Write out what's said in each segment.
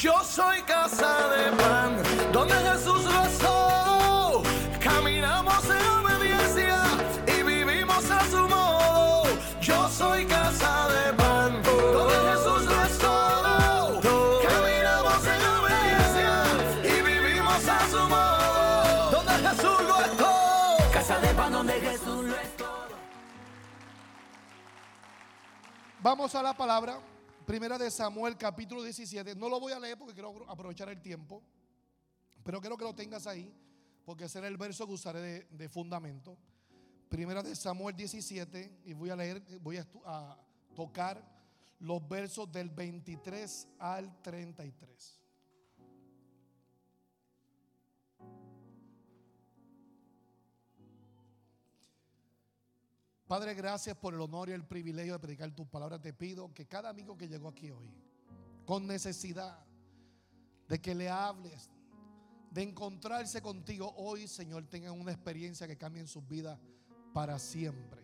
Yo soy casa de pan, donde Jesús rezó. Caminamos en obediencia y vivimos a su modo. Yo soy casa de pan, donde Jesús rezó. Caminamos en obediencia y vivimos a su modo. Donde Jesús lo es todo. Casa de pan, donde Jesús lo es todo. Vamos a la palabra. Primera de Samuel, capítulo 17. No lo voy a leer porque quiero aprovechar el tiempo. Pero quiero que lo tengas ahí. Porque será el verso que usaré de, de fundamento. Primera de Samuel 17. Y voy a leer, voy a, tocar los versos del 23 al 33. Padre, gracias por el honor y el privilegio de predicar tus palabras. Te pido que cada amigo que llegó aquí hoy, con necesidad de que le hables, de encontrarse contigo hoy, Señor, tengan una experiencia que cambie sus vidas para siempre.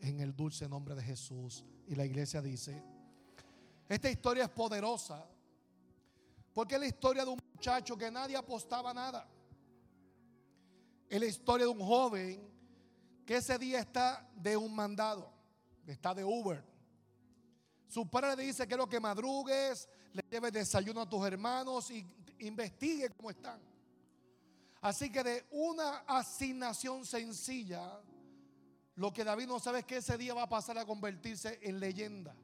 En el dulce nombre de Jesús. Y la iglesia dice, esta historia es poderosa porque es la historia de un muchacho que nadie apostaba nada. Es la historia de un joven que ese día está de un mandado, está de Uber. Su padre le dice, quiero que madrugues, le lleves desayuno a tus hermanos y investigue cómo están. Así que de una asignación sencilla, lo que David no sabe es que ese día va a pasar a convertirse en leyenda.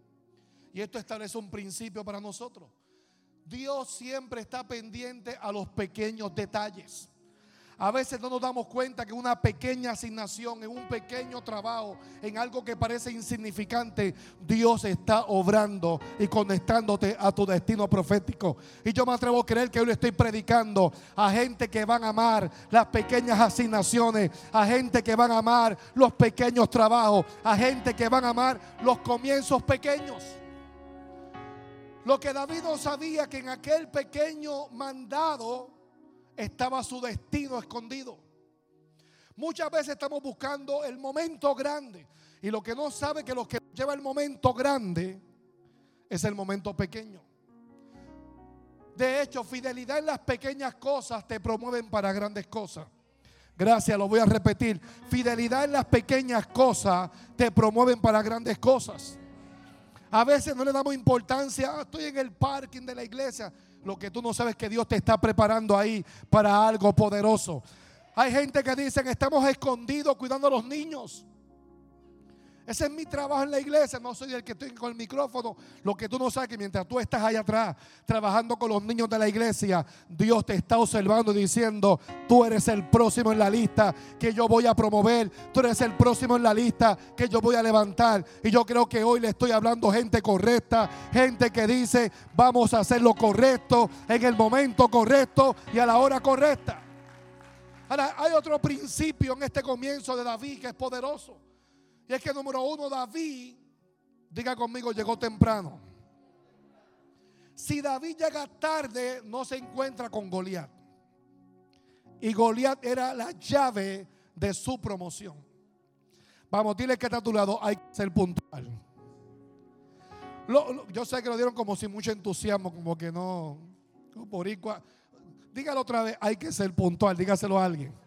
Y esto establece un principio para nosotros. Dios siempre está pendiente a los pequeños detalles. A veces no nos damos cuenta que una pequeña asignación, en un pequeño trabajo, en algo que parece insignificante, Dios está obrando y conectándote a tu destino profético. Y yo me atrevo a creer que hoy le estoy predicando a gente que van a amar las pequeñas asignaciones, a gente que van a amar los pequeños trabajos, a gente que van a amar los comienzos pequeños. Lo que David no sabía que en aquel pequeño mandado estaba su destino escondido. Muchas veces estamos buscando el momento grande y lo que no sabe que lo que lleva el momento grande es el momento pequeño. De hecho, fidelidad en las pequeñas cosas te promueven para grandes cosas. Gracias, lo voy a repetir. Fidelidad en las pequeñas cosas te promueven para grandes cosas. A veces no le damos importancia. "Ah, estoy en el parking de la iglesia. Lo que tú no sabes es que Dios te está preparando ahí para algo poderoso. Hay gente que dicen estamos escondidos cuidando a los niños. Ese es mi trabajo en la iglesia. No soy el que estoy con el micrófono. Lo que tú no sabes es que mientras tú estás allá atrás trabajando con los niños de la iglesia, Dios te está observando y diciendo, tú eres el próximo en la lista que yo voy a promover. Tú eres el próximo en la lista que yo voy a levantar. Y yo creo que hoy le estoy hablando gente correcta, gente que dice, vamos a hacer lo correcto en el momento correcto y a la hora correcta. Ahora, hay otro principio en este comienzo de David que es poderoso. Y es que número uno, David, diga conmigo, llegó temprano. Si David llega tarde, no se encuentra con Goliat. Y Goliat era la llave de su promoción. Vamos, dile que está a tu lado, hay que ser puntual. Lo- yo sé que lo dieron como sin mucho entusiasmo, como que no, no boricua. Dígalo otra vez, hay que ser puntual, dígaselo a alguien.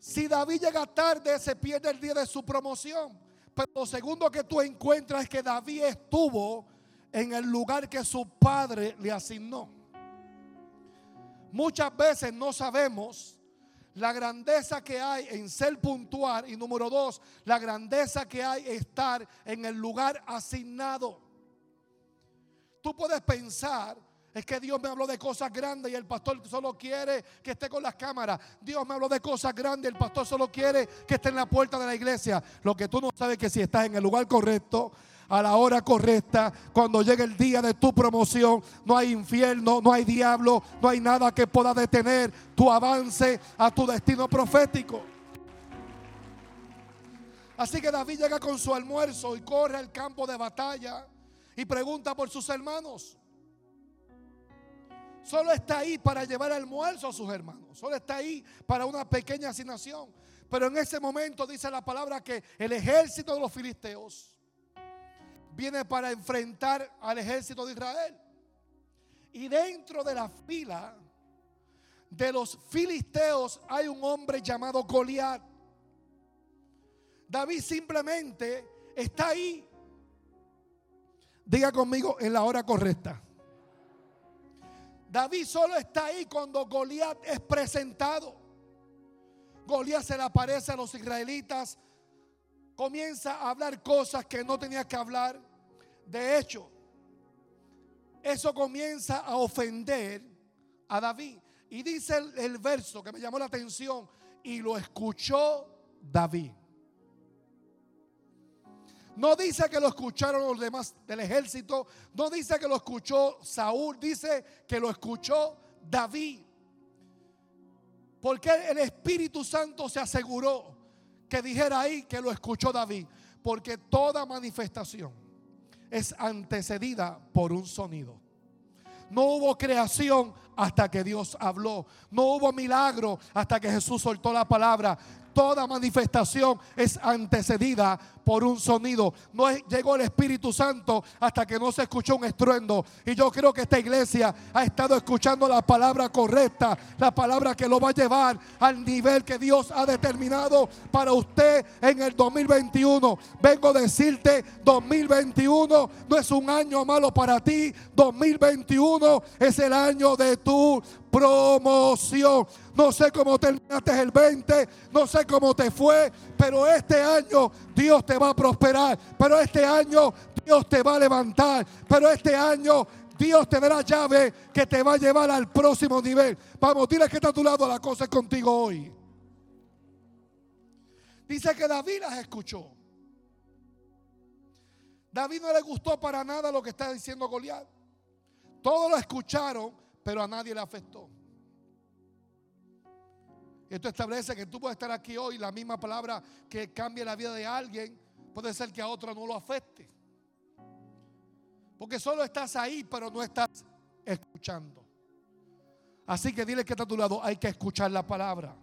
Si David llega tarde, se pierde el día de su promoción. Pero lo segundo que tú encuentras es que David estuvo en el lugar que su padre le asignó. Muchas veces no sabemos la grandeza que hay en ser puntual y número dos, la grandeza que hay en estar en el lugar asignado. Tú puedes pensar, es que Dios me habló de cosas grandes y el pastor solo quiere que esté con las cámaras. Dios me habló de cosas grandes, el pastor solo quiere que esté en la puerta de la iglesia. Lo que tú no sabes es que si estás en el lugar correcto, a la hora correcta, cuando llegue el día de tu promoción, no hay infierno, no hay diablo, no hay nada que pueda detener tu avance a tu destino profético. Así que David llega con su almuerzo y corre al campo de batalla y pregunta por sus hermanos. Solo está ahí para llevar almuerzo a sus hermanos. Solo está ahí para una pequeña asignación. Pero en ese momento dice la palabra que el ejército de los filisteos viene para enfrentar al ejército de Israel. Y dentro de la fila de los filisteos hay un hombre llamado Goliat. David simplemente está ahí. Diga conmigo en la hora correcta. David solo está ahí cuando Goliat es presentado. Goliat se le aparece a los israelitas, comienza a hablar cosas que no tenía que hablar. De hecho, eso comienza a ofender a David. Y dice el, el verso que me llamó la atención, y lo escuchó David. No dice que lo escucharon los demás del ejército. No dice que lo escuchó Saúl. Dice que lo escuchó David. Porque el Espíritu Santo se aseguró que dijera ahí que lo escuchó David. Porque toda manifestación es antecedida por un sonido. No hubo creación hasta que Dios habló. No hubo milagro hasta que Jesús soltó la palabra. Toda manifestación es antecedida por un sonido. No llegó el Espíritu Santo hasta que no se escuchó un estruendo. Y yo creo que esta iglesia ha estado escuchando la palabra correcta, la palabra que lo va a llevar al nivel que Dios ha determinado para usted en el 2021. Vengo a decirte, 2021 no es un año malo para ti. 2021 es el año de tu promoción. No sé cómo terminaste el 20, no sé cómo te fue, pero este año Dios te va a prosperar, pero este año Dios te va a levantar, pero este año Dios te dará llave que te va a llevar al próximo nivel. Vamos, dile que está a tu lado, la cosa es contigo hoy. Dice que David las escuchó. David no le gustó para nada lo que está diciendo Goliat. Todos lo escucharon, pero a nadie le afectó. Esto establece que tú puedes estar aquí hoy, la misma palabra que cambie la vida de alguien, puede ser que a otro no lo afecte. Porque solo estás ahí, pero no estás escuchando. Así que dile que está a tu lado, hay que escuchar la palabra.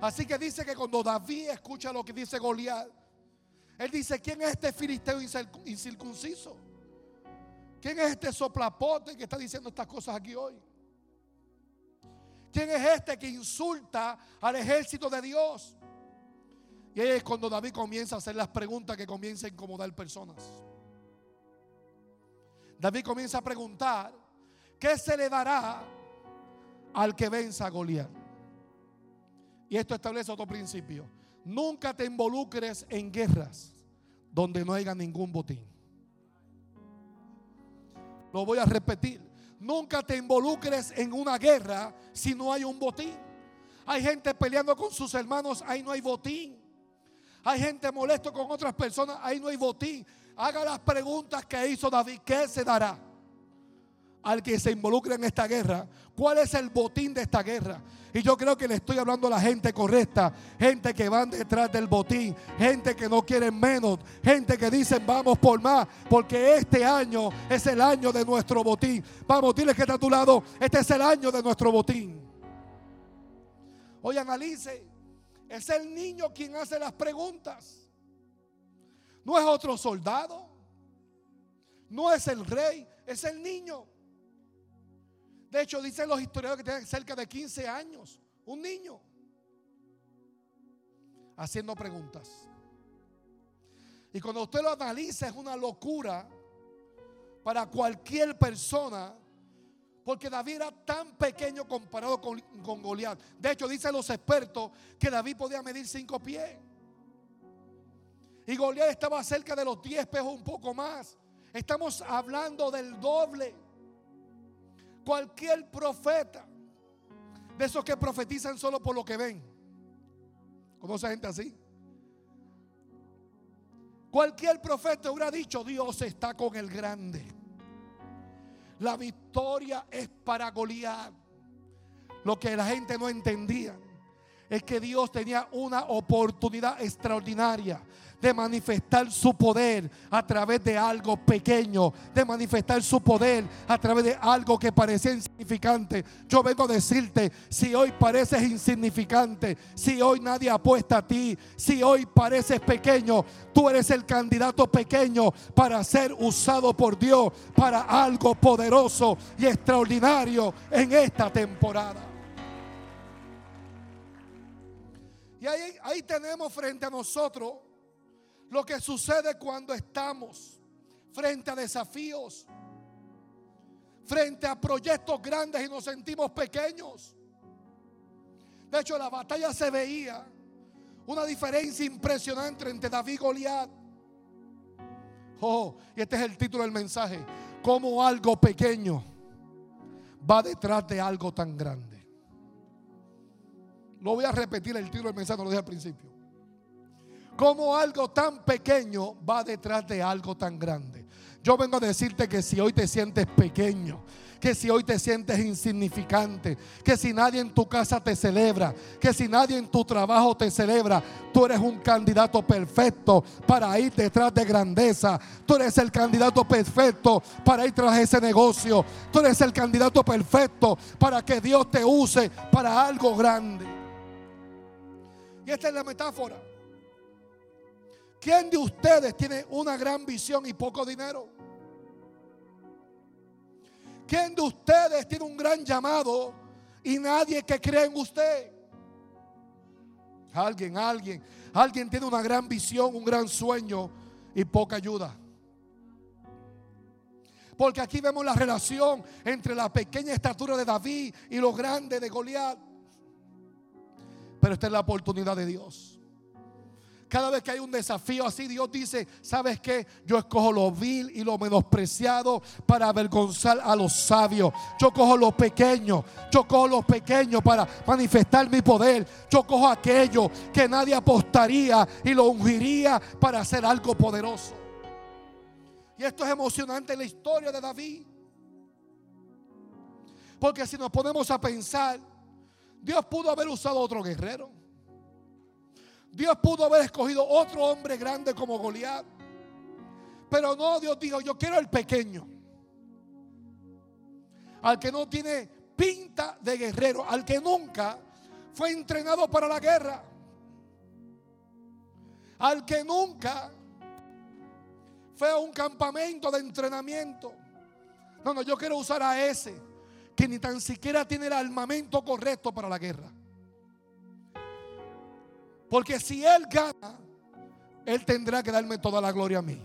Así que dice que cuando David escucha lo que dice Goliat, él dice, ¿quién es este filisteo incircunciso? ¿Quién es este soplapote que está diciendo estas cosas aquí hoy? ¿Quién es este que insulta al ejército de Dios? Y ahí es cuando David comienza a hacer las preguntas que comienza a incomodar personas. David comienza a preguntar, ¿qué se le dará al que venza a Goliat? Y esto establece otro principio. Nunca te involucres en guerras donde no haya ningún botín. Lo voy a repetir. Nunca te involucres en una guerra si no hay un botín. Hay gente peleando con sus hermanos, ahí no hay botín. Hay gente molesto con otras personas, ahí no hay botín. Haga las preguntas que hizo David, ¿qué se dará? Al que se involucre en esta guerra. ¿Cuál es el botín de esta guerra? Y yo creo que le estoy hablando a la gente correcta, gente que van detrás del botín, gente que no quieren menos, gente que dicen vamos por más, porque este año es el año de nuestro botín. Vamos, dile que está a tu lado, este es el año de nuestro botín. Hoy analice, es el niño quien hace las preguntas. No es otro soldado, no es el rey, es el niño. De hecho, dicen los historiadores que tiene cerca de 15 años. Un niño. Haciendo preguntas. Y cuando usted lo analiza es una locura para cualquier persona. Porque David era tan pequeño comparado con, con Goliat. De hecho, dicen los expertos que David podía medir 5 pies. Y Goliat estaba cerca de los 10 pies un poco más. Estamos hablando del doble. Cualquier profeta, de esos que profetizan solo por lo que ven. ¿Conoce gente así? Cualquier profeta hubiera dicho, Dios está con el grande. La victoria es para Goliat. Lo que la gente no entendía. Es que Dios tenía una oportunidad extraordinaria de manifestar su poder a través de algo pequeño, de manifestar su poder a través de algo que parecía insignificante. Yo vengo a decirte, si hoy pareces insignificante, si hoy nadie apuesta a ti, si hoy pareces pequeño, tú eres el candidato pequeño para ser usado por Dios para algo poderoso y extraordinario en esta temporada. Y ahí, ahí tenemos frente a nosotros lo que sucede cuando estamos frente a desafíos, frente a proyectos grandes y nos sentimos pequeños. De hecho, la batalla se veía una diferencia impresionante entre David y Goliat. Oh, y este es el título del mensaje. Como algo pequeño va detrás de algo tan grande. Lo voy a repetir el título del mensaje, lo dije al principio. Como algo tan pequeño va detrás de algo tan grande. Yo vengo a decirte que si hoy te sientes pequeño, que si hoy te sientes insignificante, que si nadie en tu casa te celebra, que si nadie en tu trabajo te celebra, tú eres un candidato perfecto para ir detrás de grandeza. Tú eres el candidato perfecto para ir tras ese negocio. Tú eres el candidato perfecto para que Dios te use para algo grande. Y esta es la metáfora. ¿Quién de ustedes tiene una gran visión y poco dinero? ¿Quién de ustedes tiene un gran llamado y nadie que cree en usted? Alguien, alguien, alguien tiene una gran visión, un gran sueño y poca ayuda. Porque aquí vemos la relación entre la pequeña estatura de David y lo grande de Goliat. Pero esta es la oportunidad de Dios. Cada vez que hay un desafío así, Dios dice, ¿sabes qué? Yo escojo lo vil y lo menospreciado para avergonzar a los sabios. Yo cojo lo pequeño, yo cojo lo pequeño para manifestar mi poder. Yo cojo aquello que nadie apostaría y lo ungiría para hacer algo poderoso. Y esto es emocionante en la historia de David. Porque si nos ponemos a pensar, Dios pudo haber usado otro guerrero. Dios pudo haber escogido otro hombre grande como Goliat. Pero no, Dios dijo, yo quiero el pequeño. Al que no tiene pinta de guerrero, al que nunca fue entrenado para la guerra. Al que nunca fue a un campamento de entrenamiento. No, no, yo quiero usar a ese que ni tan siquiera tiene el armamento correcto para la guerra. Porque si Él gana, Él tendrá que darme toda la gloria a mí.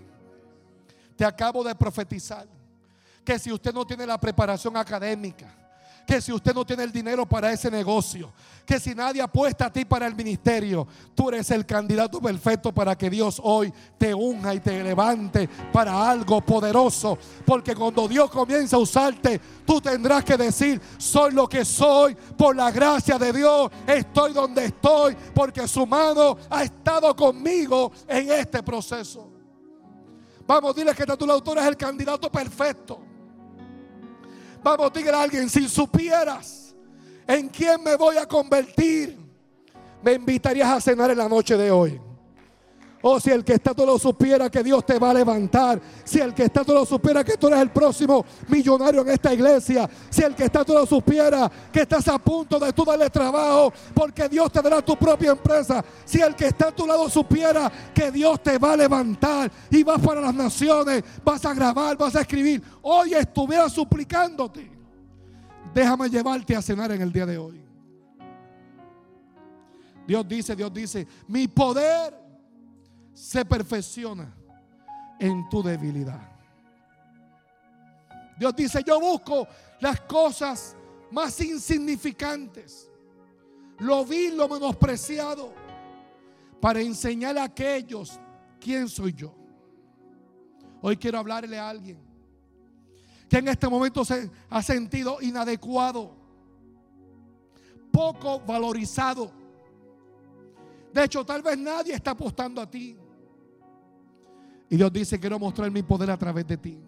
Te acabo de profetizar que si usted no tiene la preparación académica, que si usted no tiene el dinero para ese negocio, que si nadie apuesta a ti para el ministerio, tú eres el candidato perfecto para que Dios hoy te unja y te levante para algo poderoso. Porque cuando Dios comienza a usarte, tú tendrás que decir, soy lo que soy por la gracia de Dios, estoy donde estoy, porque su mano ha estado conmigo en este proceso. Vamos, dile que tu autor es el candidato perfecto. Vamos, dígale a alguien, si supieras en quién me voy a convertir, me invitarías a cenar en la noche de hoy. Oh, si el que está todo lo supiera que Dios te va a levantar. Si el que está todo lo supiera que tú eres el próximo millonario en esta iglesia. Si el que está todo lo supiera que estás a punto de tú darle trabajo porque Dios te dará tu propia empresa. Si el que está a tu lado supiera que Dios te va a levantar y vas para las naciones, vas a grabar, vas a escribir. Hoy estuviera suplicándote. Déjame llevarte a cenar en el día de hoy. Dios dice, Dios dice, mi poder se perfecciona en tu debilidad. Dios dice, yo busco las cosas más insignificantes, lo vil, lo menospreciado, para enseñar a aquellos quién soy yo. Hoy quiero hablarle a alguien que en este momento se ha sentido inadecuado, poco valorizado. De hecho, tal vez nadie está apostando a ti. Y Dios dice, quiero mostrar mi poder a través de ti.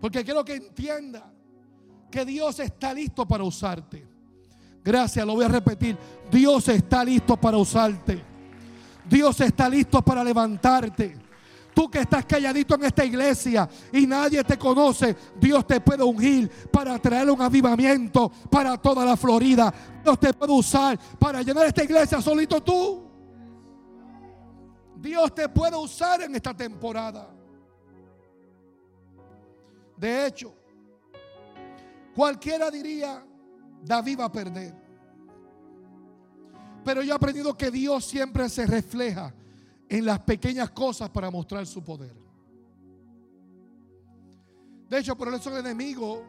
Porque quiero que entienda que Dios está listo para usarte. Gracias, lo voy a repetir. Dios está listo para usarte. Dios está listo para levantarte. Tú que estás calladito en esta iglesia y nadie te conoce, Dios te puede ungir para traer un avivamiento para toda la Florida. Dios te puede usar para llenar esta iglesia solito tú. Dios te puede usar en esta temporada. De hecho, cualquiera diría, David va a perder. Pero yo he aprendido que Dios siempre se refleja en las pequeñas cosas para mostrar su poder. De hecho, por eso el enemigo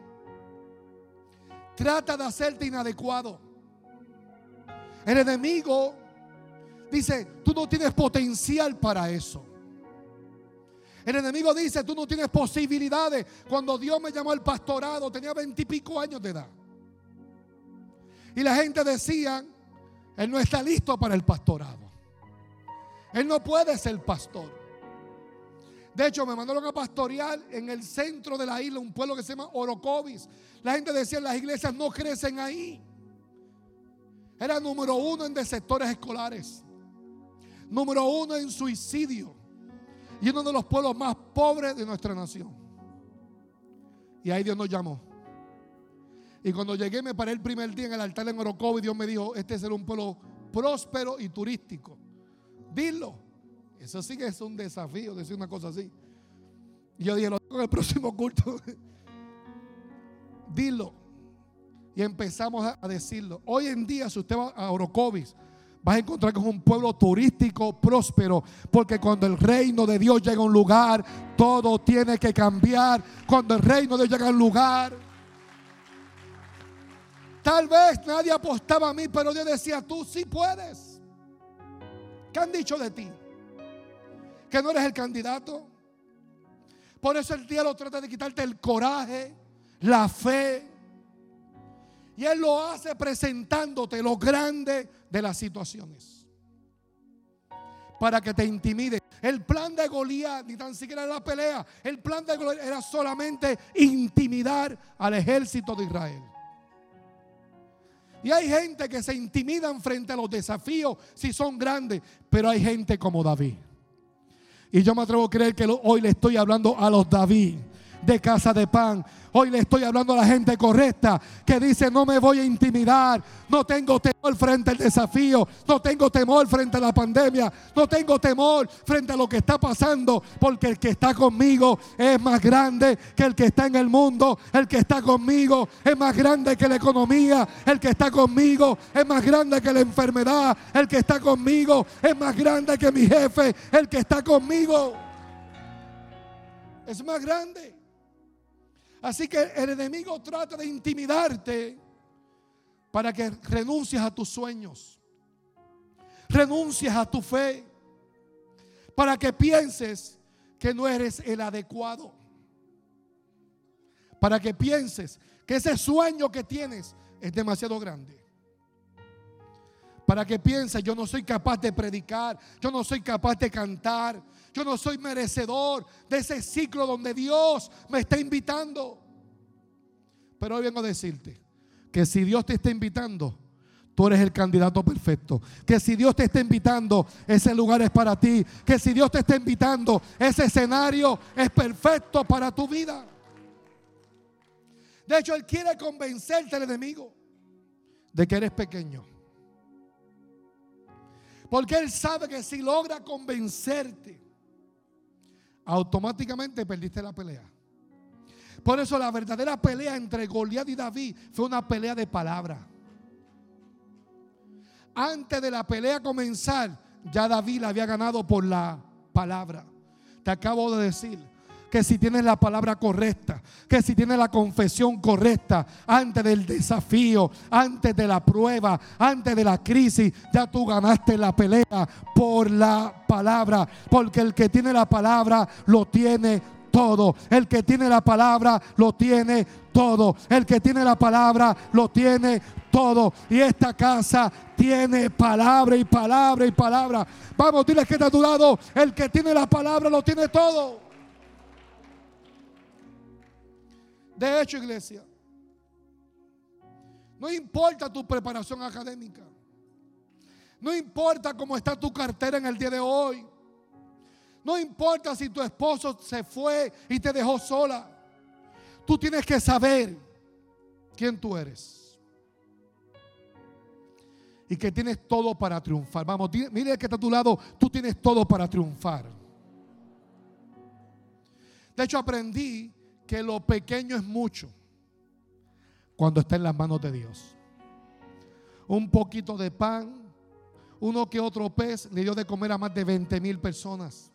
trata de hacerte inadecuado. El enemigo dice, tú no tienes potencial para eso. El enemigo dice, tú no tienes posibilidades. Cuando Dios me llamó al pastorado, tenía veintipico años de edad. Y la gente decía, él no está listo para el pastorado. Él no puede ser pastor. De hecho, me mandaron a pastorear en el centro de la isla, un pueblo que se llama Orocovis. La gente decía, las iglesias no crecen ahí. Era número uno en sectores escolares. Número uno en suicidio. Y uno de los pueblos más pobres de nuestra nación. Y ahí Dios nos llamó. Y cuando llegué me paré el primer día en el altar en Orocovis. Dios me dijo, este será un pueblo próspero y turístico. Dilo. Eso sí que es un desafío decir una cosa así. Y yo dije, lo tengo en el próximo culto. Dilo. Y empezamos a decirlo. Hoy en día, si usted va a Orocovis, vas a encontrar que es un pueblo turístico próspero. Porque cuando el reino de Dios llega a un lugar, todo tiene que cambiar. Cuando el reino de Dios llega a un lugar. Tal vez nadie apostaba a mí, pero Dios decía, tú sí puedes. ¿Qué han dicho de ti? Que no eres el candidato. Por eso el diablo trata de quitarte el coraje, la fe. Y él lo hace presentándote lo grande de las situaciones. Para que te intimide. El plan de Goliat ni tan siquiera era la pelea. El plan de Goliat era solamente intimidar al ejército de Israel. Y hay gente que se intimidan frente a los desafíos si son grandes, pero hay gente como David. Y yo me atrevo a creer que hoy le estoy hablando a los David de casa de pan. Hoy le estoy hablando a la gente correcta que dice, no me voy a intimidar, no tengo temor frente al desafío, no tengo temor frente a la pandemia, no tengo temor frente a lo que está pasando, porque el que está conmigo es más grande que el que está en el mundo, el que está conmigo es más grande que la economía, el que está conmigo es más grande que la enfermedad, el que está conmigo es más grande que mi jefe, el que está conmigo es más grande. Así que el enemigo trata de intimidarte para que renuncies a tus sueños, renuncies a tu fe, para que pienses que no eres el adecuado, para que pienses que ese sueño que tienes es demasiado grande para que pienses, yo no soy capaz de predicar, yo no soy capaz de cantar, yo no soy merecedor de ese ciclo donde Dios me está invitando. Pero hoy vengo a decirte que si Dios te está invitando, tú eres el candidato perfecto. Que si Dios te está invitando, ese lugar es para ti. Que si Dios te está invitando, ese escenario es perfecto para tu vida. De hecho, Él quiere convencerte al enemigo de que eres pequeño. Porque Él sabe que si logra convencerte, automáticamente perdiste la pelea. Por eso la verdadera pelea entre Goliat y David fue una pelea de palabra. Antes de la pelea comenzar, ya David la había ganado por la palabra. Te acabo de decir, que si tienes la palabra correcta, que si tienes la confesión correcta antes del desafío, antes de la prueba, antes de la crisis, ya tú ganaste la pelea por la palabra, porque el que tiene la palabra lo tiene todo. El que tiene la palabra lo tiene todo. El que tiene la palabra lo tiene todo. Y esta casa tiene palabra y palabra y palabra. Vamos, dile que está a tu lado. El que tiene la palabra lo tiene todo. De hecho, iglesia, No importa tu preparación académica. No importa cómo está tu cartera en el día de hoy. No importa si tu esposo se fue y te dejó sola. Tú tienes que saber quién tú eres. Y que tienes todo para triunfar. Vamos, mire que está a tu lado. Tú tienes todo para triunfar. De hecho, aprendí que lo pequeño es mucho cuando está en las manos de Dios. Un poquito de pan, uno que otro pez le dio de comer a más de 20 mil personas.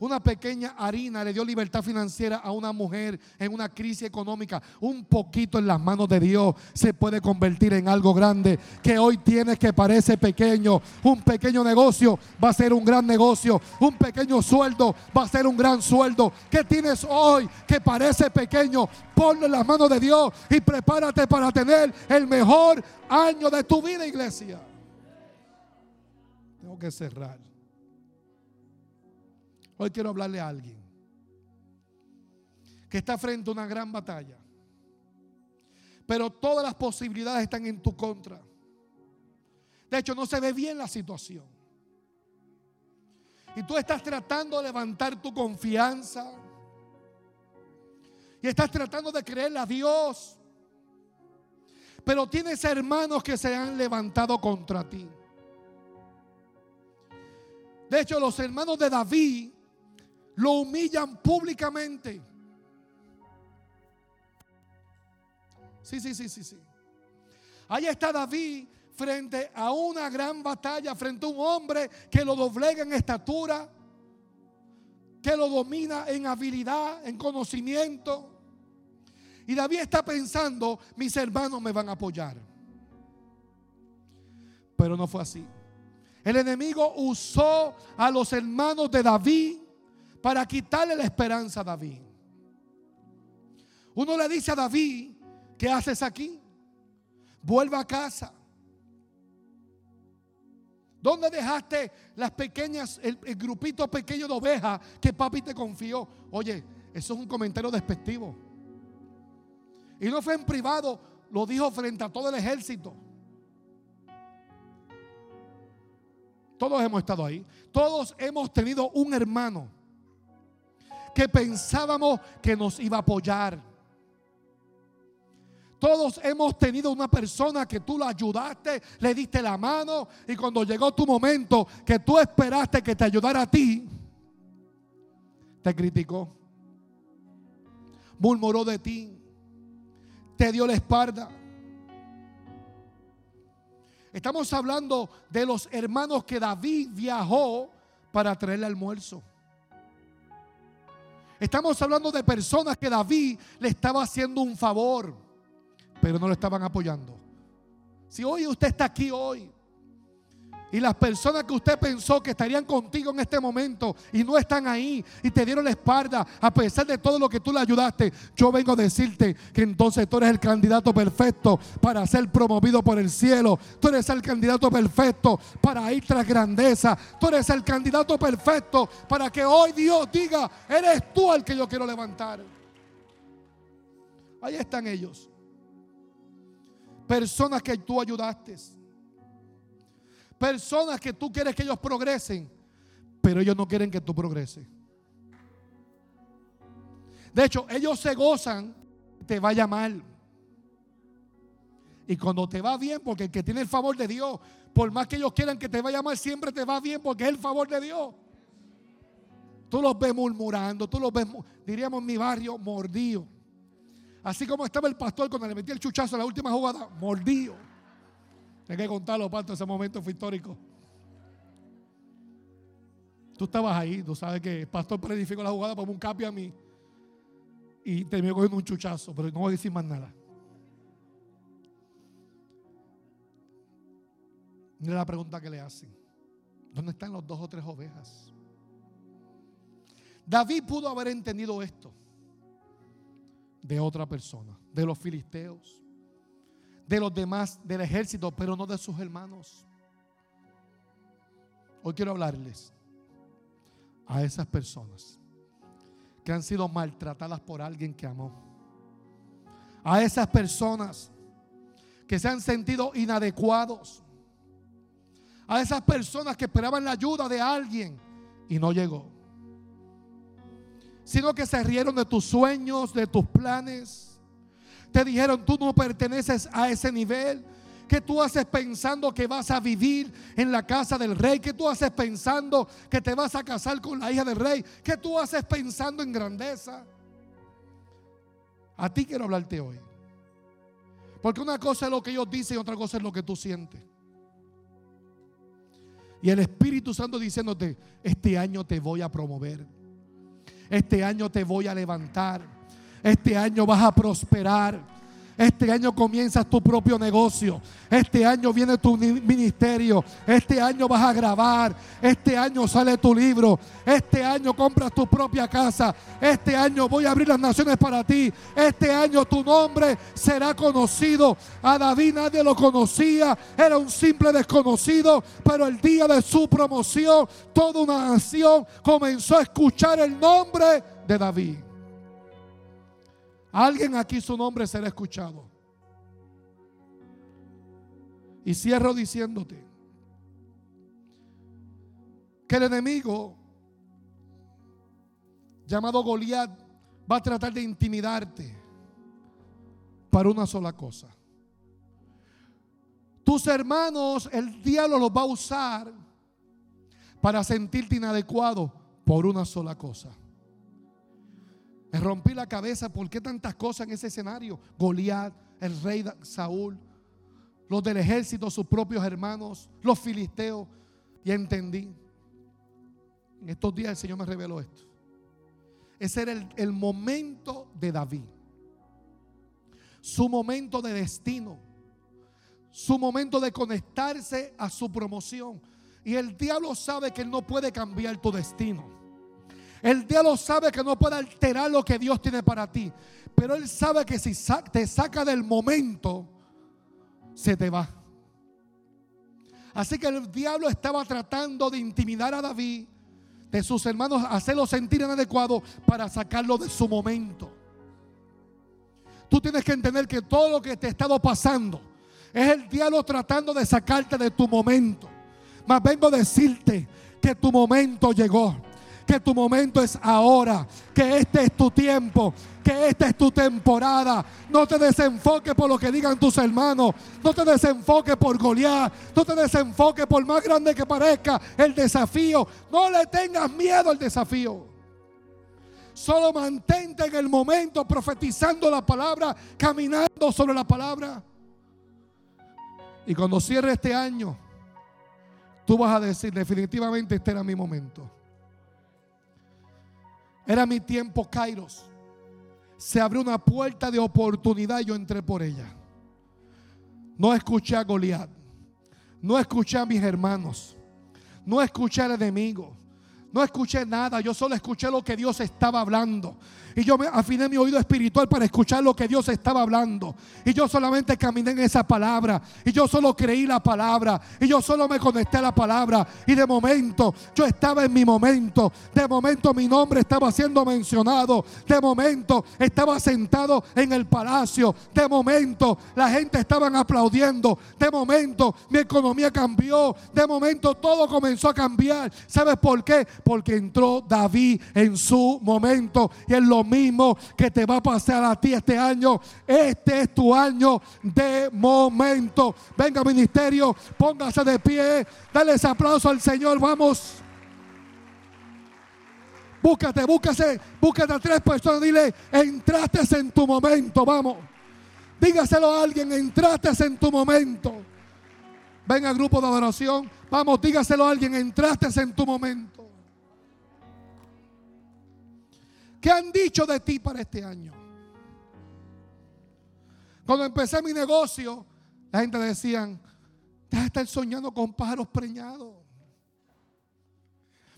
Una pequeña harina le dio libertad financiera a una mujer en una crisis económica. Un poquito en las manos de Dios se puede convertir en algo grande que hoy tienes que parece pequeño. Un pequeño negocio va a ser un gran negocio. Un pequeño sueldo va a ser un gran sueldo. ¿Qué tienes hoy que parece pequeño? Ponlo en las manos de Dios y prepárate para tener el mejor año de tu vida, iglesia. Tengo que cerrar. Hoy quiero hablarle a alguien que está frente a una gran batalla. Pero todas las posibilidades están en tu contra. De hecho, no se ve bien la situación. Y tú estás tratando de levantar tu confianza. Y estás tratando de creerle a Dios. Pero tienes hermanos que se han levantado contra ti. De hecho, los hermanos de David lo humillan públicamente. Sí, sí, sí, sí, sí. Ahí está David frente a una gran batalla, frente a un hombre que lo doblega en estatura, que lo domina en habilidad, en conocimiento. Y David está pensando, mis hermanos me van a apoyar. Pero no fue así. El enemigo usó a los hermanos de David para quitarle la esperanza a David. Uno le dice a David, ¿qué haces aquí? Vuelva a casa. ¿Dónde dejaste las pequeñas, el, grupito pequeño de ovejas que papi te confió? Oye, eso es un comentario despectivo. Y no fue en privado, lo dijo frente a todo el ejército. Todos hemos estado ahí. Todos hemos tenido un hermano que pensábamos que nos iba a apoyar. Todos hemos tenido una persona que tú la ayudaste, le diste la mano y cuando llegó tu momento que tú esperaste que te ayudara a ti, te criticó, murmuró de ti, te dio la espalda. Estamos hablando de los hermanos que David viajó para traerle almuerzo. Estamos hablando de personas que David le estaba haciendo un favor, pero no lo estaban apoyando. Si hoy usted está aquí hoy y las personas que usted pensó que estarían contigo en este momento y no están ahí y te dieron la espalda a pesar de todo lo que tú le ayudaste, yo vengo a decirte que entonces tú eres el candidato perfecto para ser promovido por el cielo. Tú eres el candidato perfecto para ir tras grandeza. Tú eres el candidato perfecto para que hoy Dios diga, eres tú el que yo quiero levantar. Ahí están ellos. Personas que tú ayudaste Personas que tú quieres que ellos progresen, pero ellos no quieren que tú progreses. De hecho, ellos se gozan, te vaya mal. Y cuando te va bien, porque el que tiene el favor de Dios, por más que ellos quieran que te vaya mal, siempre te va bien porque es el favor de Dios. Tú los ves murmurando, tú los ves, diríamos en mi barrio, mordido. Así como estaba el pastor cuando le metí el chuchazo en la última jugada, mordido. Hay que contarlo, Pato, ese momento fue histórico. Tú estabas ahí, tú sabes que el pastor planificó la jugada como un capi a mí. Y terminó cogiendo un chuchazo, pero no voy a decir más nada. Mira la pregunta que le hacen. ¿Dónde están los dos o tres ovejas? David pudo haber entendido esto de otra persona, de los filisteos de los demás del ejército, pero no de sus hermanos. Hoy quiero hablarles a esas personas que han sido maltratadas por alguien que amó. A esas personas que se han sentido inadecuados. A esas personas que esperaban la ayuda de alguien y no llegó. Sino que se rieron de tus sueños, de tus planes. Te dijeron, tú no perteneces a ese nivel. ¿Qué tú haces pensando que vas a vivir en la casa del rey? ¿Qué tú haces pensando que te vas a casar con la hija del rey? ¿Qué tú haces pensando en grandeza? A ti quiero hablarte hoy. Porque una cosa es lo que ellos dicen y otra cosa es lo que tú sientes. Y el Espíritu Santo diciéndote, este año te voy a promover. Este año te voy a levantar. Este año vas a prosperar. Este año comienzas tu propio negocio. Este año viene tu ministerio. Este año vas a grabar. Este año sale tu libro. Este año compras tu propia casa. Este año voy a abrir las naciones para ti. Este año tu nombre será conocido. A David nadie lo conocía. Era un simple desconocido. Pero el día de su promoción, toda una nación comenzó a escuchar el nombre de David. Alguien aquí su nombre será escuchado. Y cierro diciéndote que el enemigo llamado Goliat va a tratar de intimidarte para una sola cosa. Tus hermanos, el diablo los va a usar para sentirte inadecuado por una sola cosa. Me rompí la cabeza. ¿Por qué tantas cosas en ese escenario? Goliat, el rey Saúl, los del ejército, sus propios hermanos, los filisteos. Y entendí. En estos días el Señor me reveló esto. Ese era el, el momento de David. Su momento de destino. Su momento de conectarse a su promoción. Y el diablo sabe que él no puede cambiar tu destino. El diablo sabe que no puede alterar lo que Dios tiene para ti. Pero él sabe que si te saca del momento, se te va. Así que el diablo estaba tratando de intimidar a David, de sus hermanos, hacerlo sentir inadecuado para sacarlo de su momento. Tú tienes que entender que todo lo que te ha estado pasando es el diablo tratando de sacarte de tu momento. Mas vengo a decirte que tu momento llegó que tu momento es ahora, que este es tu tiempo, que esta es tu temporada. No te desenfoques por lo que digan tus hermanos, no te desenfoques por Goliat, no te desenfoques por más grande que parezca el desafío. No le tengas miedo al desafío. Solo mantente en el momento profetizando la palabra, caminando sobre la palabra. Y cuando cierre este año, tú vas a decir definitivamente este era mi momento. Era mi tiempo, Kairos. Se abrió una puerta de oportunidad y yo entré por ella. No escuché a Goliat. No escuché a mis hermanos. No escuché al enemigo. No escuché nada. Yo solo escuché lo que Dios estaba hablando. Y yo me afiné mi oído espiritual para escuchar lo que Dios estaba hablando. Y yo solamente caminé en esa palabra. Y yo solo creí la palabra. Y yo solo me conecté a la palabra. Y de momento yo estaba en mi momento. De momento mi nombre estaba siendo mencionado. De momento estaba sentado en el palacio. De momento la gente estaba aplaudiendo. De momento mi economía cambió. De momento todo comenzó a cambiar. ¿Sabes por qué? Porque entró David en su momento. Y en lo mismo que te va a pasar a ti este año. Este es tu año de momento. Venga, ministerio, póngase de pie. Dale ese aplauso al Señor. Vamos. Búscate, búscate, búscate a tres personas. Dile, entraste en tu momento. Vamos. Dígaselo a alguien, entraste en tu momento. Venga, grupo de adoración. Vamos, dígaselo a alguien, entraste en tu momento. ¿Qué han dicho de ti para este año? Cuando empecé mi negocio, la gente decía, deja de estar soñando con pájaros preñados.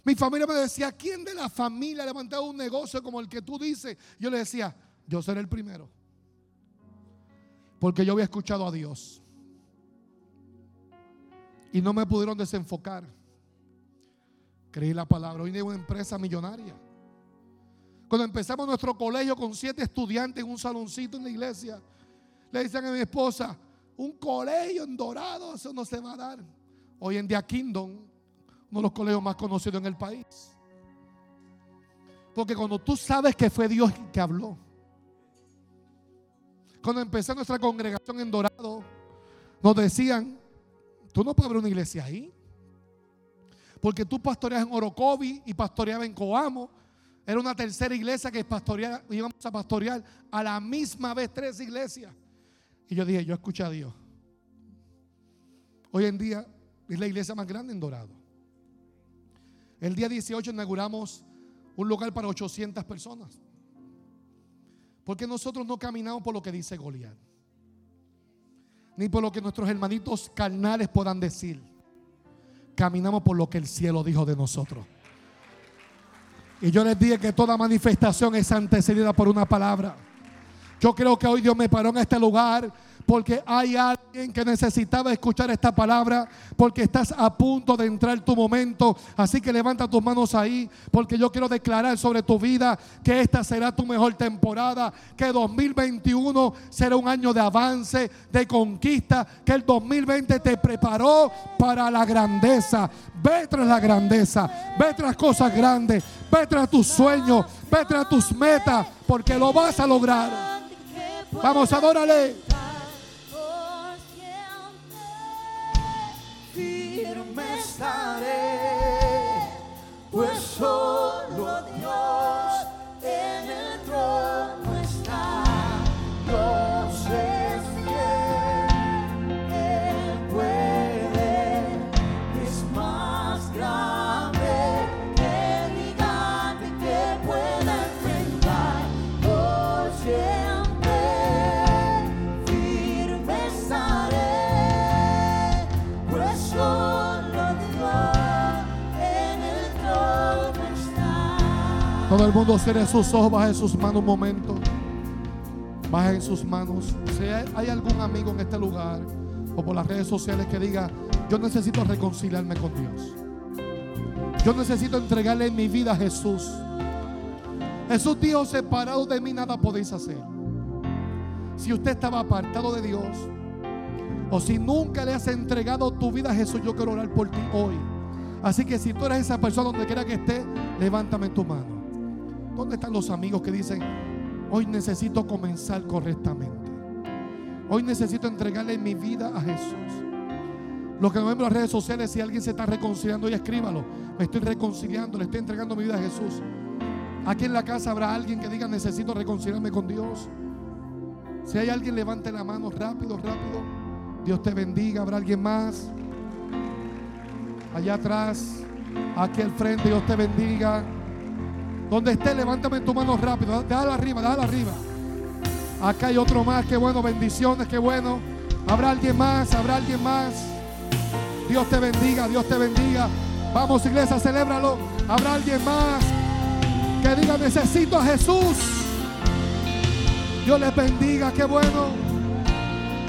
Mi familia me decía, ¿quién de la familia ha levantado un negocio como el que tú dices? Yo le decía, yo seré el primero. Porque yo había escuchado a Dios. Y no me pudieron desenfocar. Creí la palabra. Hoy tengo una empresa millonaria. Cuando empezamos nuestro colegio con siete estudiantes en un saloncito en la iglesia, le decían a mi esposa, un colegio en Dorado, eso no se va a dar. Hoy en día Kingdom, uno de los colegios más conocidos en el país. Porque cuando tú sabes que fue Dios el que habló. Cuando empezó nuestra congregación en Dorado, nos decían, tú no puedes abrir una iglesia ahí. Porque tú pastoreas en Orocovi y pastoreabas en Coamo. Era una tercera iglesia que pastoreaba, íbamos a pastorear a la misma vez tres iglesias. Y yo dije, yo escuché a Dios. Hoy en día es la iglesia más grande en Dorado. El día 18 inauguramos un lugar para 800 personas. Porque nosotros no caminamos por lo que dice Goliat. Ni por lo que nuestros hermanitos carnales puedan decir. Caminamos por lo que el cielo dijo de nosotros. Y yo les dije que toda manifestación es antecedida por una palabra. Yo creo que hoy Dios me paró en este lugar porque hay alguien que necesitaba escuchar esta palabra, porque estás a punto de entrar tu momento. Así que levanta tus manos ahí, porque yo quiero declarar sobre tu vida que esta será tu mejor temporada, que 2021 será un año de avance, de conquista, que el 2020 te preparó para la grandeza. Ve tras la grandeza, ve tras cosas grandes, ve tras tus sueños, ve tras tus metas, porque lo vas a lograr. Vamos, adórale. Todo el mundo cierre sus ojos, baje sus manos un momento. Baje sus manos. Si hay algún amigo en este lugar o por las redes sociales que diga, yo necesito reconciliarme con Dios. Yo necesito entregarle mi vida a Jesús. Jesús dijo, separado de mí nada podéis hacer. Si usted estaba apartado de Dios o si nunca le has entregado tu vida a Jesús, yo quiero orar por ti hoy. Así que si tú eres esa persona donde quiera que esté, levántame tu mano. ¿Dónde están los amigos que dicen, hoy necesito comenzar correctamente? Hoy necesito entregarle mi vida a Jesús. Los que no ven en las redes sociales, si alguien se está reconciliando, hoy escríbalo. Me estoy reconciliando, le estoy entregando mi vida a Jesús. Aquí en la casa habrá alguien que diga, necesito reconciliarme con Dios. Si hay alguien, levante la mano rápido, rápido. Dios te bendiga. Habrá alguien más. Allá atrás, aquí al frente, Dios te bendiga. Donde esté, levántame tu mano rápido. Déjala arriba, déjala arriba. Acá hay otro más. Qué bueno, bendiciones, qué bueno. Habrá alguien más, habrá alguien más. Dios te bendiga, Dios te bendiga. Vamos, iglesia, celébralo. Habrá alguien más que diga, necesito a Jesús. Dios les bendiga, qué bueno.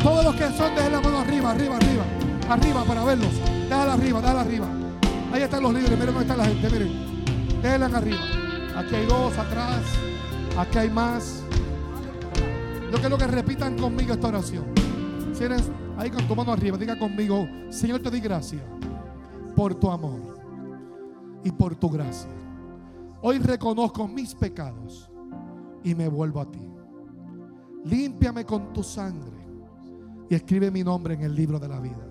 Todos los que son, dejen la mano arriba, arriba, arriba. Arriba para verlos. Déjala arriba, déjala arriba. Ahí están los líderes, miren dónde está la gente, miren. Déjenla arriba. Aquí hay dos atrás. Aquí hay más. Yo quiero que repitan conmigo esta oración. Si eres ahí con tu mano arriba, diga conmigo, Señor, te doy gracias por tu amor y por tu gracia. Hoy reconozco mis pecados y me vuelvo a ti. Límpiame con tu sangre y escribe mi nombre en el libro de la vida.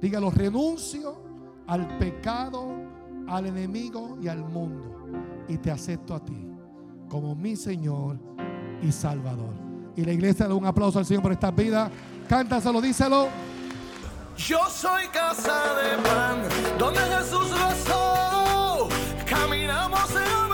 Dígalo, renuncio al pecado, al enemigo y al mundo y te acepto a ti como mi Señor y Salvador. Y la iglesia le da un aplauso al Señor por esta vida. Cántaselo, díselo. Yo soy casa de pan, donde Jesús rezó. Caminamos en